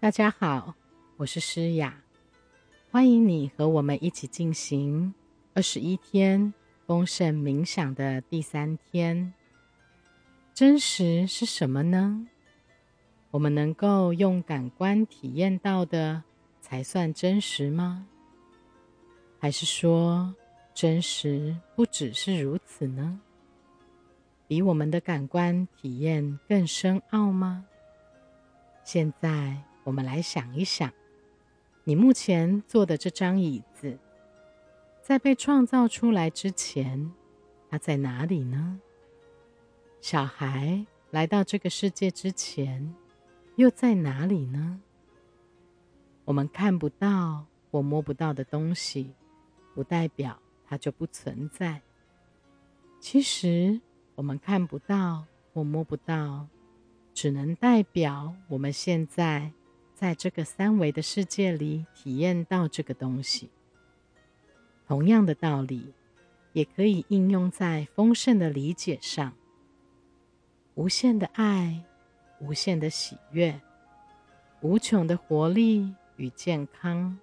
大家好，我是诗雅，欢迎你和我们一起进行二十一天丰盛冥想的第三天。真实是什么呢？我们能够用感官体验到的才算真实吗？还是说真实不只是如此呢？比我们的感官体验更深奥吗？现在。我们来想一想，你目前坐的这张椅子，在被创造出来之前，它在哪里呢？小孩来到这个世界之前，又在哪里呢？我们看不到或摸不到的东西，不代表它就不存在。其实，我们看不到或摸不到，只能代表我们现在。在这个三维的世界里体验到这个东西，同样的道理，也可以应用在丰盛的理解上。无限的爱，无限的喜悦，无穷的活力与健康，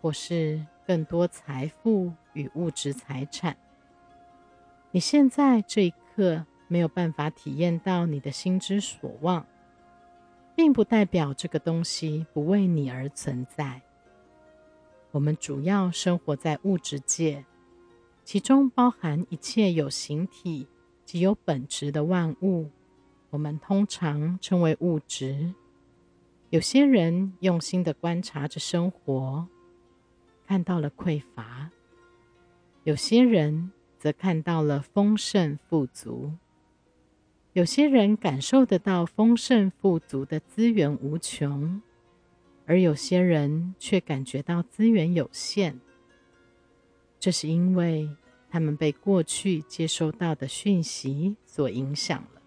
或是更多财富与物质财产。你现在这一刻没有办法体验到你的心之所望。并不代表这个东西不为你而存在。我们主要生活在物质界，其中包含一切有形体及有本质的万物，我们通常称为物质。有些人用心的观察着生活，看到了匮乏；有些人则看到了丰盛富足。有些人感受得到丰盛富足的资源无穷，而有些人却感觉到资源有限。这是因为他们被过去接收到的讯息所影响了。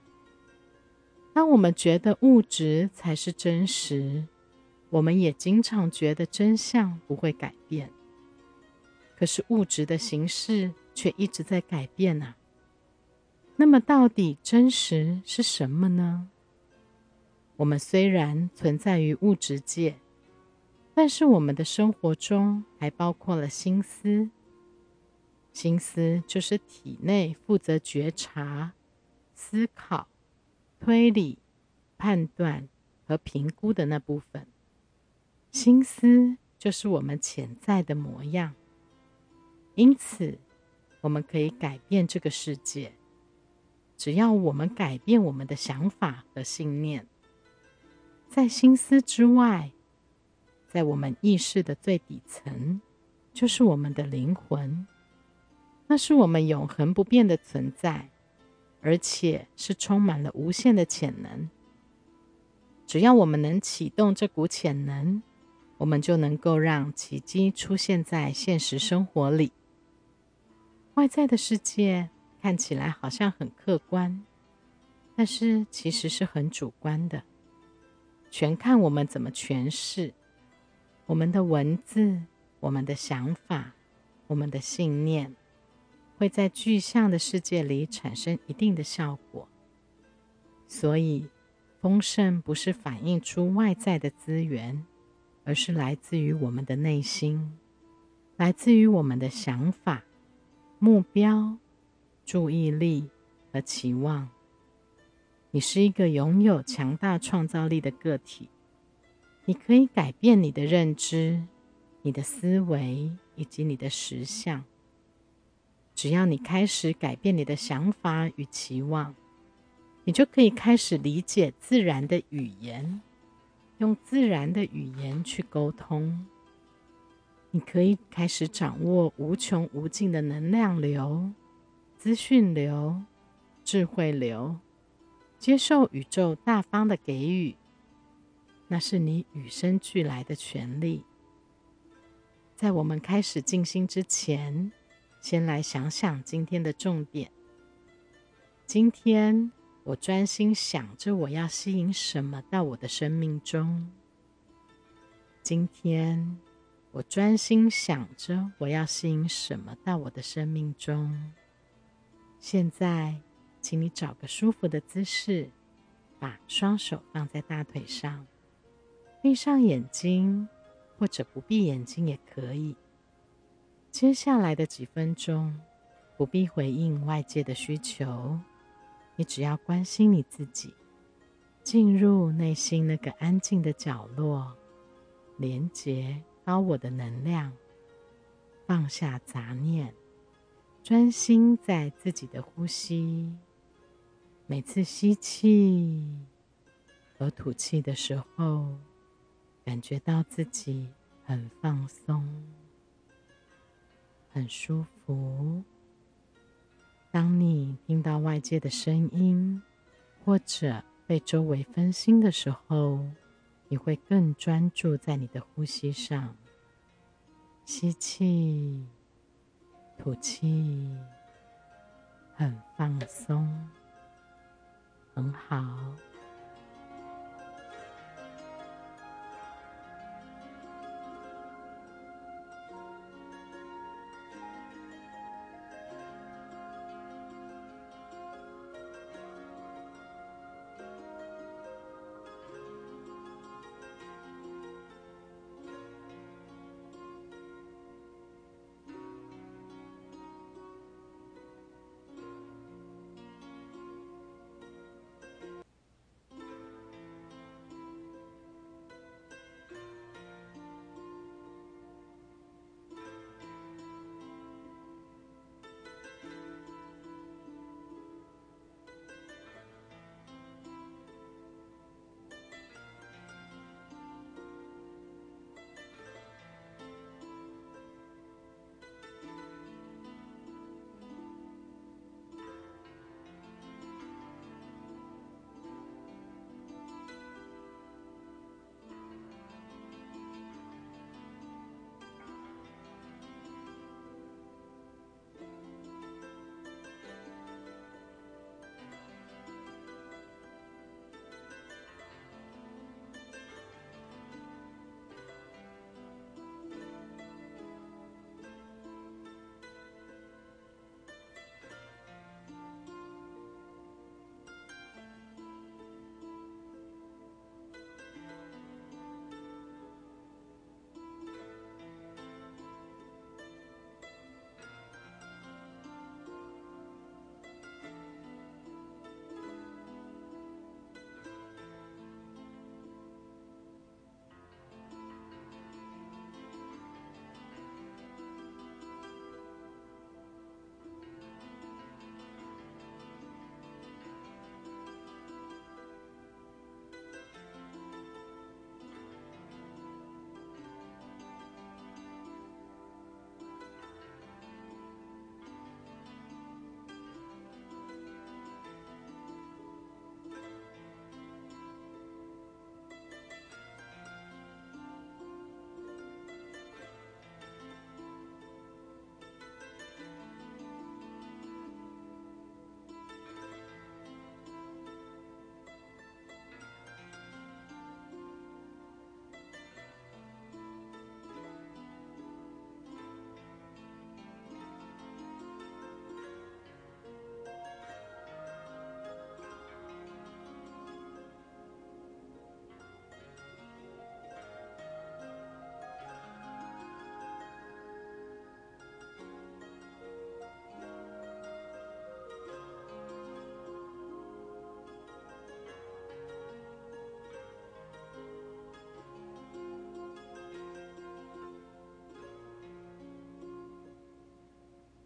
当我们觉得物质才是真实，我们也经常觉得真相不会改变。可是物质的形式却一直在改变啊！那么，到底真实是什么呢？我们虽然存在于物质界，但是我们的生活中还包括了心思。心思就是体内负责觉察、思考、推理、判断和评估的那部分。心思就是我们潜在的模样，因此我们可以改变这个世界。只要我们改变我们的想法和信念，在心思之外，在我们意识的最底层，就是我们的灵魂。那是我们永恒不变的存在，而且是充满了无限的潜能。只要我们能启动这股潜能，我们就能够让奇迹出现在现实生活里。外在的世界。看起来好像很客观，但是其实是很主观的，全看我们怎么诠释。我们的文字、我们的想法、我们的信念，会在具象的世界里产生一定的效果。所以，丰盛不是反映出外在的资源，而是来自于我们的内心，来自于我们的想法、目标。注意力和期望。你是一个拥有强大创造力的个体，你可以改变你的认知、你的思维以及你的实相。只要你开始改变你的想法与期望，你就可以开始理解自然的语言，用自然的语言去沟通。你可以开始掌握无穷无尽的能量流。资讯流、智慧流，接受宇宙大方的给予，那是你与生俱来的权利。在我们开始静心之前，先来想想今天的重点。今天我专心想着我要吸引什么到我的生命中。今天我专心想着我要吸引什么到我的生命中。现在，请你找个舒服的姿势，把双手放在大腿上，闭上眼睛，或者不闭眼睛也可以。接下来的几分钟，不必回应外界的需求，你只要关心你自己，进入内心那个安静的角落，连接高我的能量，放下杂念，专心在自己的呼吸。每次吸气和吐气的时候。感觉到自己很放松，很舒服。当你听到外界的声音，或者被周围分心的时候，你会更专注在你的呼吸上。吸气，吐气，很放松，很好。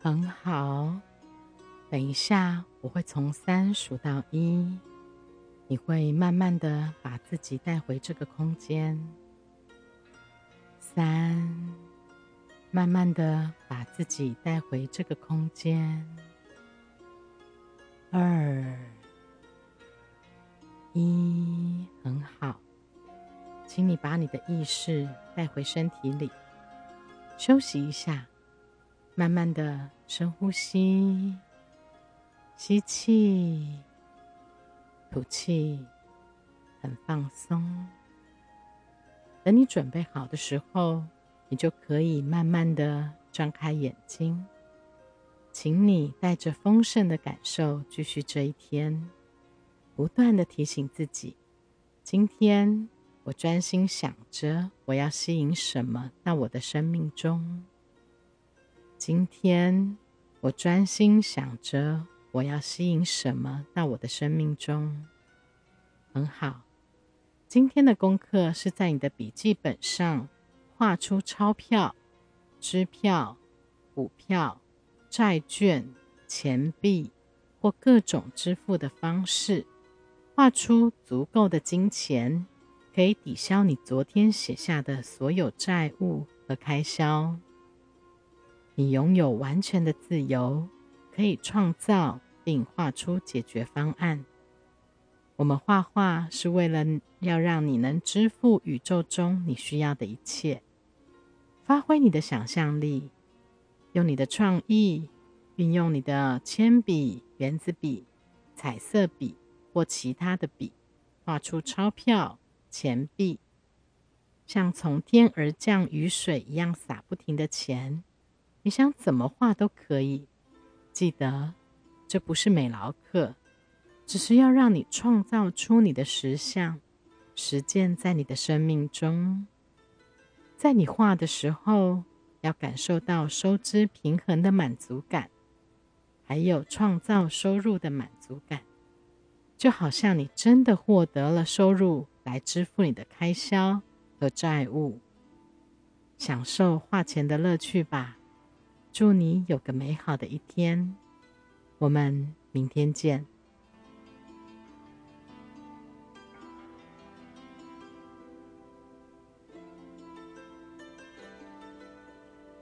很好，等一下我会从三数到一，你会慢慢的把自己带回这个空间。三，慢慢的把自己带回这个空间。二，一，很好，请你把你的意识带回身体里，休息一下。慢慢的深呼吸，吸气，吐气，很放松。等你准备好的时候，你就可以慢慢的张开眼睛。请你带着丰盛的感受继续这一天，不断的提醒自己：今天我专心想着我要吸引什么到我的生命中。今天，我专心想着我要吸引什么到我的生命中。很好，今天的功课是在你的笔记本上画出钞票、支票、股票、债券、钱币或各种支付的方式，画出足够的金钱。可以抵消你昨天写下的所有债务和开销。你拥有完全的自由，可以创造并画出解决方案。我们画画是为了要让你能支付宇宙中你需要的一切。发挥你的想象力，用你的创意，运用你的铅笔、圆子笔、彩色笔或其他的笔，画出钞票。钱币像从天而降雨水一样洒不停的钱，你想怎么画都可以。记得，这不是美劳课，只是要让你创造出你的实相，实践在你的生命中。在你画的时候，要感受到收支平衡的满足感，还有创造收入的满足感，就好像你真的获得了收入。来支付你的开销和债务，享受花钱的乐趣吧。祝你有个美好的一天，我们明天见。